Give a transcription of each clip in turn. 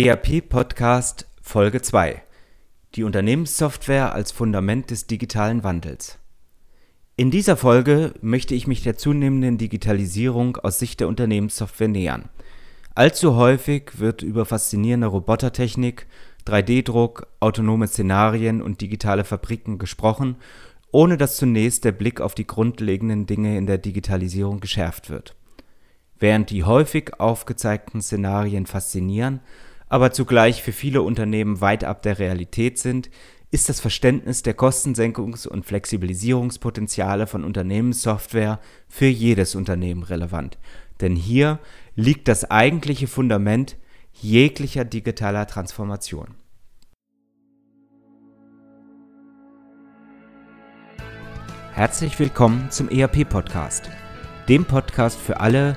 ERP Podcast Folge 2 Die Unternehmenssoftware als Fundament des digitalen Wandels. In dieser Folge möchte ich mich der zunehmenden Digitalisierung aus Sicht der Unternehmenssoftware nähern. Allzu häufig wird über faszinierende Robotertechnik, 3D-Druck, autonome Szenarien und digitale Fabriken gesprochen, ohne dass zunächst der Blick auf die grundlegenden Dinge in der Digitalisierung geschärft wird. Während die häufig aufgezeigten Szenarien faszinieren, aber zugleich für viele Unternehmen weit ab der Realität sind, ist das Verständnis der Kostensenkungs- und Flexibilisierungspotenziale von Unternehmenssoftware für jedes Unternehmen relevant, denn hier liegt das eigentliche Fundament jeglicher digitaler Transformation. Herzlich willkommen zum ERP-Podcast, dem Podcast für alle,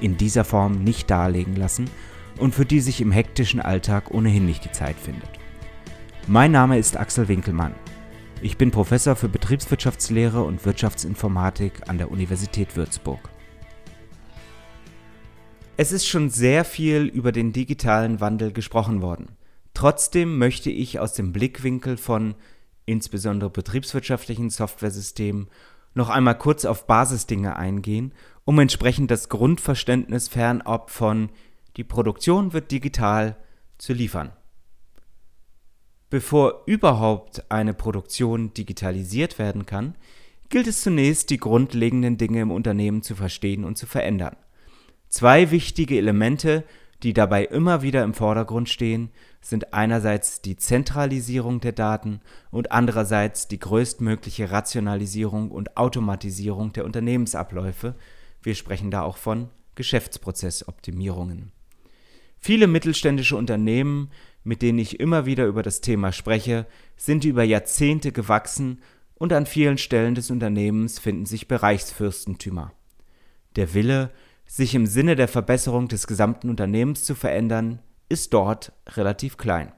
in dieser Form nicht darlegen lassen und für die sich im hektischen Alltag ohnehin nicht die Zeit findet. Mein Name ist Axel Winkelmann. Ich bin Professor für Betriebswirtschaftslehre und Wirtschaftsinformatik an der Universität Würzburg. Es ist schon sehr viel über den digitalen Wandel gesprochen worden. Trotzdem möchte ich aus dem Blickwinkel von insbesondere betriebswirtschaftlichen Softwaresystemen noch einmal kurz auf Basisdinge eingehen, um entsprechend das Grundverständnis fernab von die Produktion wird digital zu liefern. Bevor überhaupt eine Produktion digitalisiert werden kann, gilt es zunächst, die grundlegenden Dinge im Unternehmen zu verstehen und zu verändern. Zwei wichtige Elemente, die dabei immer wieder im Vordergrund stehen, sind einerseits die Zentralisierung der Daten und andererseits die größtmögliche Rationalisierung und Automatisierung der Unternehmensabläufe. Wir sprechen da auch von Geschäftsprozessoptimierungen. Viele mittelständische Unternehmen, mit denen ich immer wieder über das Thema spreche, sind über Jahrzehnte gewachsen und an vielen Stellen des Unternehmens finden sich Bereichsfürstentümer. Der Wille, sich im Sinne der Verbesserung des gesamten Unternehmens zu verändern, ist dort relativ klein.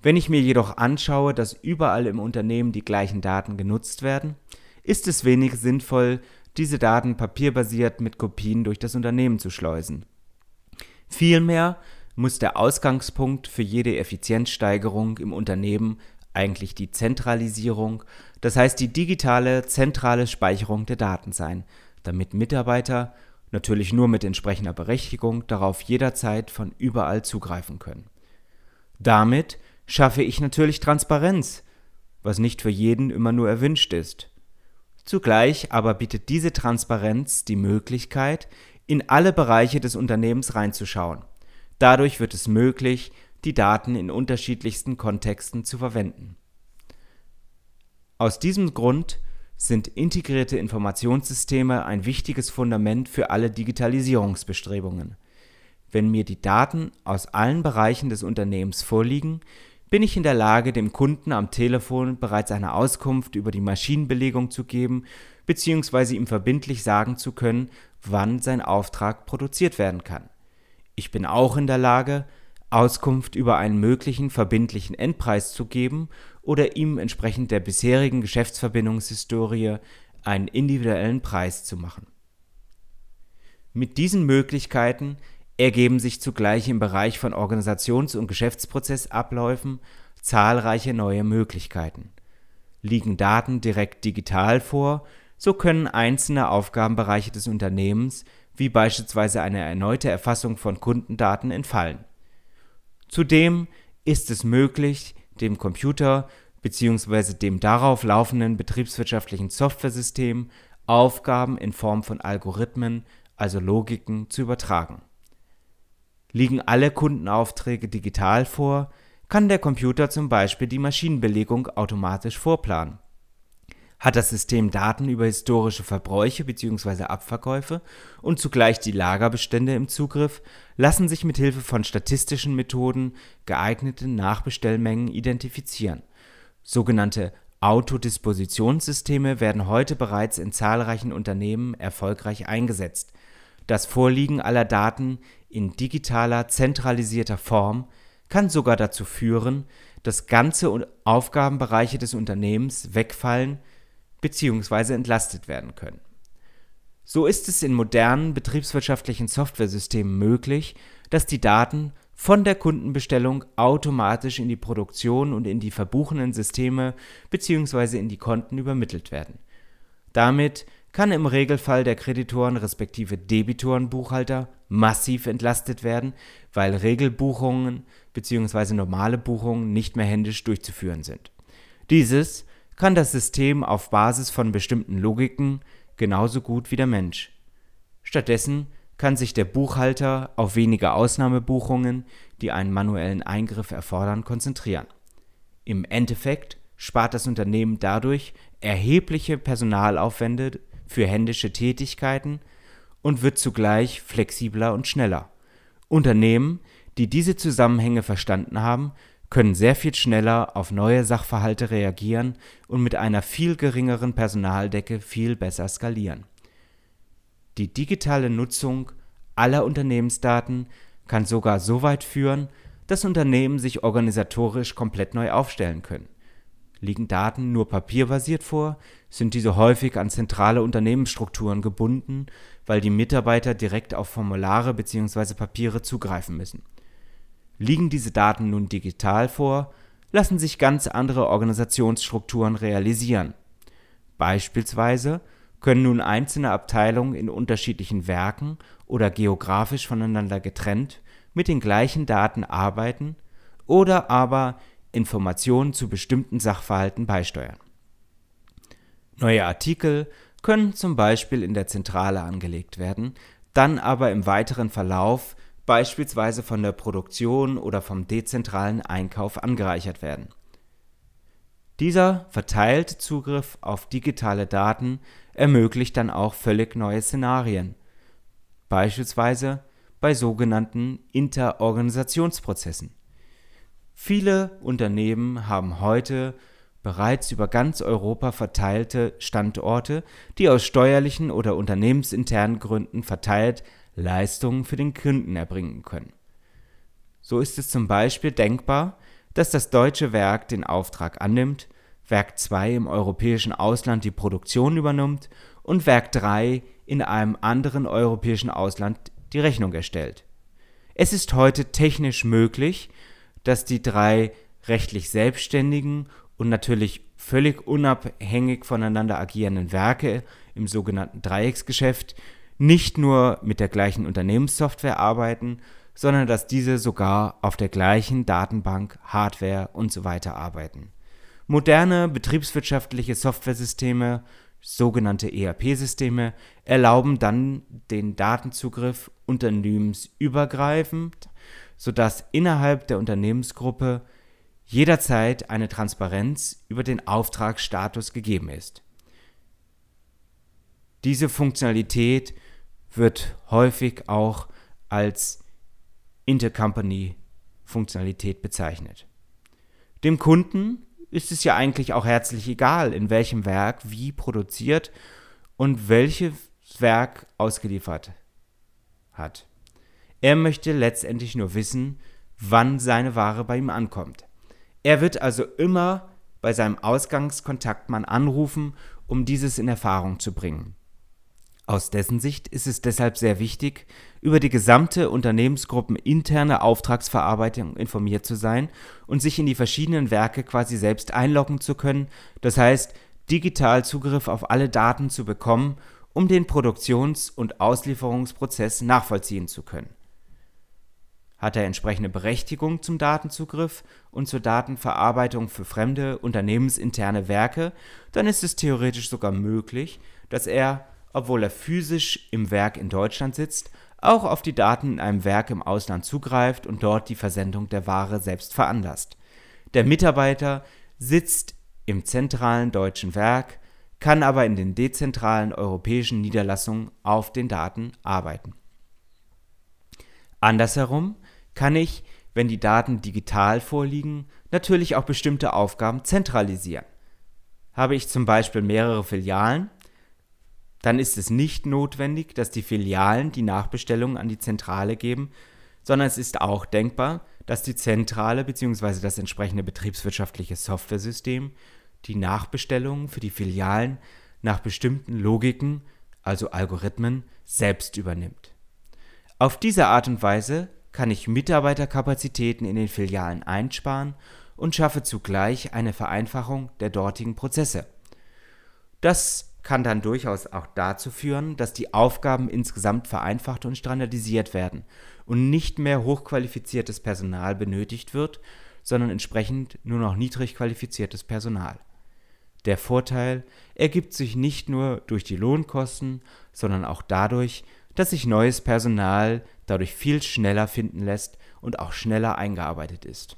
Wenn ich mir jedoch anschaue, dass überall im Unternehmen die gleichen Daten genutzt werden, ist es wenig sinnvoll, diese Daten papierbasiert mit Kopien durch das Unternehmen zu schleusen. Vielmehr muss der Ausgangspunkt für jede Effizienzsteigerung im Unternehmen eigentlich die Zentralisierung, das heißt die digitale zentrale Speicherung der Daten sein, damit Mitarbeiter natürlich nur mit entsprechender Berechtigung, darauf jederzeit von überall zugreifen können. Damit schaffe ich natürlich Transparenz, was nicht für jeden immer nur erwünscht ist. Zugleich aber bietet diese Transparenz die Möglichkeit, in alle Bereiche des Unternehmens reinzuschauen. Dadurch wird es möglich, die Daten in unterschiedlichsten Kontexten zu verwenden. Aus diesem Grund sind integrierte Informationssysteme ein wichtiges Fundament für alle Digitalisierungsbestrebungen. Wenn mir die Daten aus allen Bereichen des Unternehmens vorliegen, bin ich in der Lage, dem Kunden am Telefon bereits eine Auskunft über die Maschinenbelegung zu geben bzw. ihm verbindlich sagen zu können, wann sein Auftrag produziert werden kann. Ich bin auch in der Lage, Auskunft über einen möglichen verbindlichen Endpreis zu geben oder ihm entsprechend der bisherigen Geschäftsverbindungshistorie einen individuellen Preis zu machen. Mit diesen Möglichkeiten ergeben sich zugleich im Bereich von Organisations- und Geschäftsprozessabläufen zahlreiche neue Möglichkeiten. Liegen Daten direkt digital vor, so können einzelne Aufgabenbereiche des Unternehmens, wie beispielsweise eine erneute Erfassung von Kundendaten, entfallen. Zudem ist es möglich, dem Computer bzw. dem darauf laufenden betriebswirtschaftlichen Softwaresystem Aufgaben in Form von Algorithmen, also Logiken, zu übertragen. Liegen alle Kundenaufträge digital vor, kann der Computer zum Beispiel die Maschinenbelegung automatisch vorplanen. Hat das System Daten über historische Verbräuche bzw. Abverkäufe und zugleich die Lagerbestände im Zugriff, lassen sich mit Hilfe von statistischen Methoden geeignete Nachbestellmengen identifizieren. Sogenannte Autodispositionssysteme werden heute bereits in zahlreichen Unternehmen erfolgreich eingesetzt. Das Vorliegen aller Daten in digitaler, zentralisierter Form kann sogar dazu führen, dass ganze Aufgabenbereiche des Unternehmens wegfallen bzw. entlastet werden können. So ist es in modernen betriebswirtschaftlichen Softwaresystemen möglich, dass die Daten von der Kundenbestellung automatisch in die Produktion und in die verbuchenden Systeme bzw. in die Konten übermittelt werden. Damit kann im Regelfall der Kreditoren respektive Debitorenbuchhalter massiv entlastet werden, weil Regelbuchungen bzw. normale Buchungen nicht mehr händisch durchzuführen sind. Dieses kann das System auf Basis von bestimmten Logiken genauso gut wie der Mensch. Stattdessen kann sich der Buchhalter auf wenige Ausnahmebuchungen, die einen manuellen Eingriff erfordern, konzentrieren. Im Endeffekt spart das Unternehmen dadurch erhebliche Personalaufwände für händische Tätigkeiten und wird zugleich flexibler und schneller. Unternehmen, die diese Zusammenhänge verstanden haben, können sehr viel schneller auf neue Sachverhalte reagieren und mit einer viel geringeren Personaldecke viel besser skalieren. Die digitale Nutzung aller Unternehmensdaten kann sogar so weit führen, dass Unternehmen sich organisatorisch komplett neu aufstellen können. Liegen Daten nur papierbasiert vor, sind diese häufig an zentrale Unternehmensstrukturen gebunden, weil die Mitarbeiter direkt auf Formulare bzw. Papiere zugreifen müssen Liegen diese Daten nun digital vor, lassen sich ganz andere Organisationsstrukturen realisieren. Beispielsweise können nun einzelne Abteilungen in unterschiedlichen Werken oder geografisch voneinander getrennt mit den gleichen Daten arbeiten oder aber Informationen zu bestimmten Sachverhalten beisteuern. Neue Artikel können zum Beispiel in der Zentrale angelegt werden, dann aber im weiteren Verlauf beispielsweise von der Produktion oder vom dezentralen Einkauf angereichert werden. Dieser verteilte Zugriff auf digitale Daten ermöglicht dann auch völlig neue Szenarien, beispielsweise bei sogenannten Interorganisationsprozessen. Viele Unternehmen haben heute bereits über ganz Europa verteilte Standorte, die aus steuerlichen oder unternehmensinternen Gründen verteilt Leistungen für den Kunden erbringen können. So ist es zum Beispiel denkbar, dass das deutsche Werk den Auftrag annimmt, Werk 2 im europäischen Ausland die Produktion übernimmt und Werk 3 in einem anderen europäischen Ausland die Rechnung erstellt. Es ist heute technisch möglich, dass die drei rechtlich selbstständigen und natürlich völlig unabhängig voneinander agierenden Werke im sogenannten Dreiecksgeschäft nicht nur mit der gleichen Unternehmenssoftware arbeiten, sondern dass diese sogar auf der gleichen Datenbank, Hardware und so weiter arbeiten. Moderne betriebswirtschaftliche Softwaresysteme, sogenannte ERP-Systeme, erlauben dann den Datenzugriff unternehmensübergreifend, sodass innerhalb der Unternehmensgruppe jederzeit eine Transparenz über den Auftragsstatus gegeben ist. Diese Funktionalität wird häufig auch als Intercompany-Funktionalität bezeichnet. Dem Kunden ist es ja eigentlich auch herzlich egal, in welchem Werk wie produziert und welches Werk ausgeliefert hat. Er möchte letztendlich nur wissen, wann seine Ware bei ihm ankommt. Er wird also immer bei seinem Ausgangskontaktmann anrufen, um dieses in Erfahrung zu bringen. Aus dessen Sicht ist es deshalb sehr wichtig, über die gesamte Unternehmensgruppen interne Auftragsverarbeitung informiert zu sein und sich in die verschiedenen Werke quasi selbst einloggen zu können, das heißt digital Zugriff auf alle Daten zu bekommen, um den Produktions- und Auslieferungsprozess nachvollziehen zu können. Hat er entsprechende Berechtigung zum Datenzugriff und zur Datenverarbeitung für fremde unternehmensinterne Werke, dann ist es theoretisch sogar möglich, dass er obwohl er physisch im Werk in Deutschland sitzt, auch auf die Daten in einem Werk im Ausland zugreift und dort die Versendung der Ware selbst veranlasst. Der Mitarbeiter sitzt im zentralen deutschen Werk, kann aber in den dezentralen europäischen Niederlassungen auf den Daten arbeiten. Andersherum kann ich, wenn die Daten digital vorliegen, natürlich auch bestimmte Aufgaben zentralisieren. Habe ich zum Beispiel mehrere Filialen, dann ist es nicht notwendig, dass die Filialen die Nachbestellungen an die Zentrale geben, sondern es ist auch denkbar, dass die Zentrale bzw. das entsprechende betriebswirtschaftliche Softwaresystem die Nachbestellungen für die Filialen nach bestimmten Logiken, also Algorithmen, selbst übernimmt. Auf diese Art und Weise kann ich Mitarbeiterkapazitäten in den Filialen einsparen und schaffe zugleich eine Vereinfachung der dortigen Prozesse. Das kann dann durchaus auch dazu führen, dass die Aufgaben insgesamt vereinfacht und standardisiert werden und nicht mehr hochqualifiziertes Personal benötigt wird, sondern entsprechend nur noch niedrig qualifiziertes Personal. Der Vorteil ergibt sich nicht nur durch die Lohnkosten, sondern auch dadurch, dass sich neues Personal dadurch viel schneller finden lässt und auch schneller eingearbeitet ist.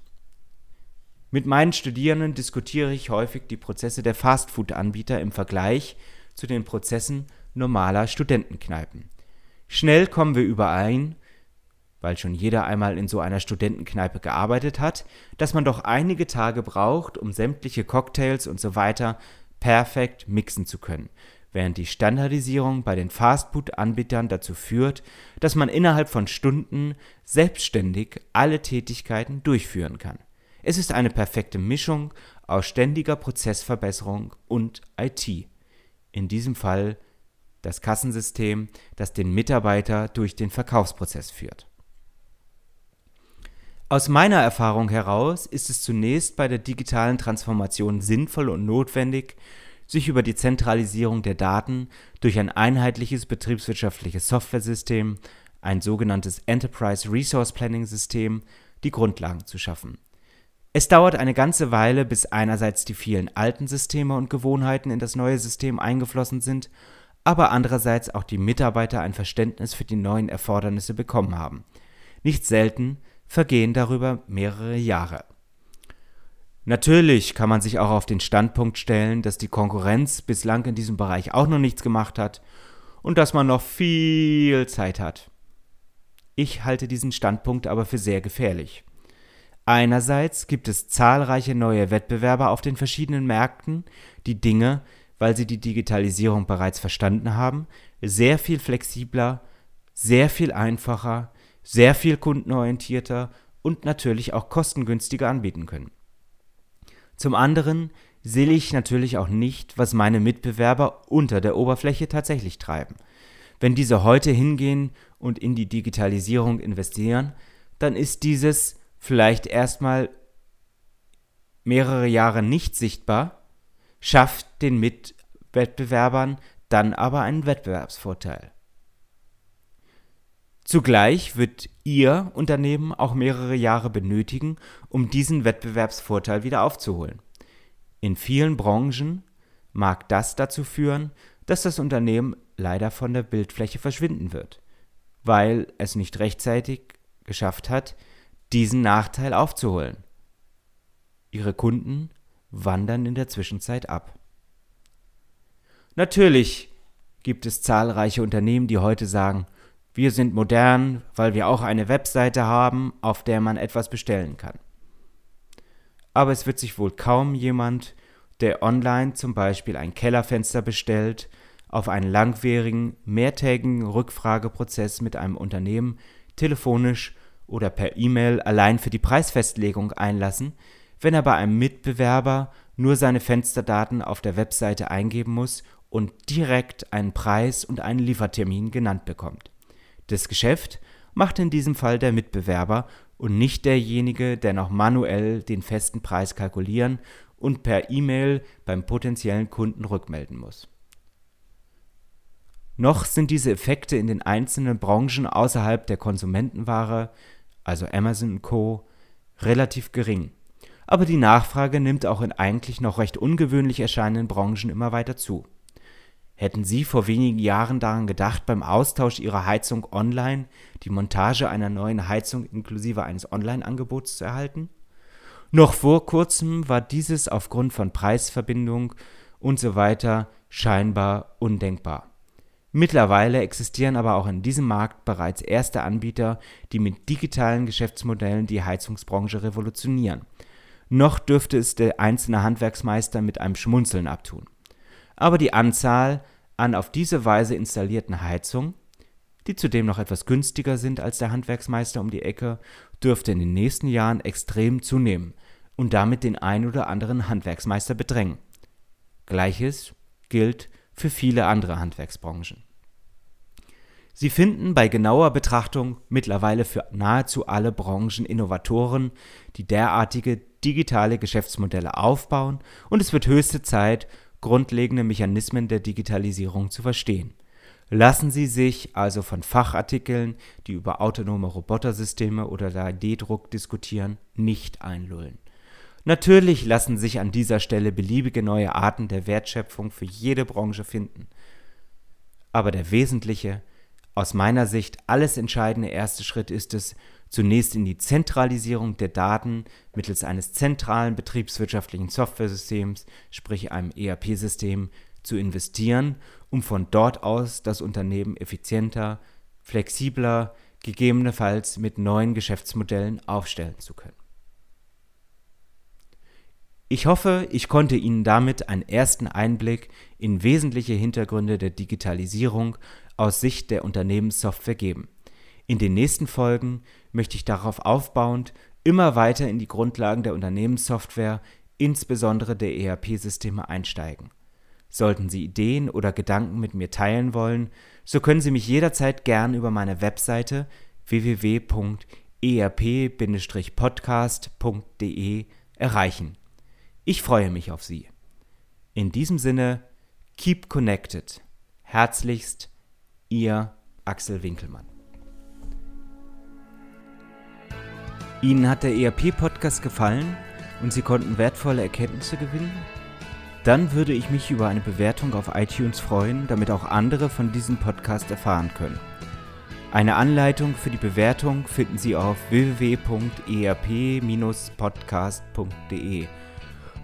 Mit meinen Studierenden diskutiere ich häufig die Prozesse der Fastfood-Anbieter im Vergleich zu den Prozessen normaler Studentenkneipen. Schnell kommen wir überein, weil schon jeder einmal in so einer Studentenkneipe gearbeitet hat, dass man doch einige Tage braucht, um sämtliche Cocktails und so weiter perfekt mixen zu können, während die Standardisierung bei den Fastfood-Anbietern dazu führt, dass man innerhalb von Stunden selbstständig alle Tätigkeiten durchführen kann. Es ist eine perfekte Mischung aus ständiger Prozessverbesserung und IT. In diesem Fall das Kassensystem, das den Mitarbeiter durch den Verkaufsprozess führt. Aus meiner Erfahrung heraus ist es zunächst bei der digitalen Transformation sinnvoll und notwendig, sich über die Zentralisierung der Daten durch ein einheitliches betriebswirtschaftliches Softwaresystem, ein sogenanntes Enterprise Resource Planning System, die Grundlagen zu schaffen. Es dauert eine ganze Weile, bis einerseits die vielen alten Systeme und Gewohnheiten in das neue System eingeflossen sind, aber andererseits auch die Mitarbeiter ein Verständnis für die neuen Erfordernisse bekommen haben. Nicht selten vergehen darüber mehrere Jahre. Natürlich kann man sich auch auf den Standpunkt stellen, dass die Konkurrenz bislang in diesem Bereich auch noch nichts gemacht hat und dass man noch viel Zeit hat. Ich halte diesen Standpunkt aber für sehr gefährlich. Einerseits gibt es zahlreiche neue Wettbewerber auf den verschiedenen Märkten, die Dinge, weil sie die Digitalisierung bereits verstanden haben, sehr viel flexibler, sehr viel einfacher, sehr viel kundenorientierter und natürlich auch kostengünstiger anbieten können. Zum anderen sehe ich natürlich auch nicht, was meine Mitbewerber unter der Oberfläche tatsächlich treiben. Wenn diese heute hingehen und in die Digitalisierung investieren, dann ist dieses vielleicht erstmal mehrere Jahre nicht sichtbar, schafft den Mitwettbewerbern dann aber einen Wettbewerbsvorteil. Zugleich wird Ihr Unternehmen auch mehrere Jahre benötigen, um diesen Wettbewerbsvorteil wieder aufzuholen. In vielen Branchen mag das dazu führen, dass das Unternehmen leider von der Bildfläche verschwinden wird, weil es nicht rechtzeitig geschafft hat, diesen Nachteil aufzuholen. Ihre Kunden wandern in der Zwischenzeit ab. Natürlich gibt es zahlreiche Unternehmen, die heute sagen, wir sind modern, weil wir auch eine Webseite haben, auf der man etwas bestellen kann. Aber es wird sich wohl kaum jemand, der online zum Beispiel ein Kellerfenster bestellt, auf einen langwierigen, mehrtägigen Rückfrageprozess mit einem Unternehmen telefonisch oder per E-Mail allein für die Preisfestlegung einlassen, wenn er bei einem Mitbewerber nur seine Fensterdaten auf der Webseite eingeben muss und direkt einen Preis und einen Liefertermin genannt bekommt. Das Geschäft macht in diesem Fall der Mitbewerber und nicht derjenige, der noch manuell den festen Preis kalkulieren und per E-Mail beim potenziellen Kunden rückmelden muss. Noch sind diese Effekte in den einzelnen Branchen außerhalb der Konsumentenware, also Amazon Co., relativ gering. Aber die Nachfrage nimmt auch in eigentlich noch recht ungewöhnlich erscheinenden Branchen immer weiter zu. Hätten Sie vor wenigen Jahren daran gedacht, beim Austausch Ihrer Heizung online die Montage einer neuen Heizung inklusive eines Online-Angebots zu erhalten? Noch vor kurzem war dieses aufgrund von Preisverbindung und so weiter scheinbar undenkbar. Mittlerweile existieren aber auch in diesem Markt bereits erste Anbieter, die mit digitalen Geschäftsmodellen die Heizungsbranche revolutionieren. Noch dürfte es der einzelne Handwerksmeister mit einem Schmunzeln abtun. Aber die Anzahl an auf diese Weise installierten Heizungen, die zudem noch etwas günstiger sind als der Handwerksmeister um die Ecke, dürfte in den nächsten Jahren extrem zunehmen und damit den ein oder anderen Handwerksmeister bedrängen. Gleiches gilt für viele andere Handwerksbranchen. Sie finden bei genauer Betrachtung mittlerweile für nahezu alle Branchen Innovatoren, die derartige digitale Geschäftsmodelle aufbauen, und es wird höchste Zeit, grundlegende Mechanismen der Digitalisierung zu verstehen. Lassen Sie sich also von Fachartikeln, die über autonome Robotersysteme oder 3D-Druck diskutieren, nicht einlullen. Natürlich lassen sich an dieser Stelle beliebige neue Arten der Wertschöpfung für jede Branche finden. Aber der wesentliche, aus meiner Sicht alles entscheidende erste Schritt ist es, zunächst in die Zentralisierung der Daten mittels eines zentralen betriebswirtschaftlichen Softwaresystems, sprich einem ERP-System, zu investieren, um von dort aus das Unternehmen effizienter, flexibler, gegebenenfalls mit neuen Geschäftsmodellen aufstellen zu können. Ich hoffe, ich konnte Ihnen damit einen ersten Einblick in wesentliche Hintergründe der Digitalisierung aus Sicht der Unternehmenssoftware geben. In den nächsten Folgen möchte ich darauf aufbauend immer weiter in die Grundlagen der Unternehmenssoftware, insbesondere der ERP-Systeme, einsteigen. Sollten Sie Ideen oder Gedanken mit mir teilen wollen, so können Sie mich jederzeit gern über meine Webseite www.erp-podcast.de erreichen. Ich freue mich auf Sie. In diesem Sinne, keep connected. Herzlichst, Ihr Axel Winkelmann. Ihnen hat der ERP-Podcast gefallen und Sie konnten wertvolle Erkenntnisse gewinnen? Dann würde ich mich über eine Bewertung auf iTunes freuen, damit auch andere von diesem Podcast erfahren können. Eine Anleitung für die Bewertung finden Sie auf www.erp-podcast.de.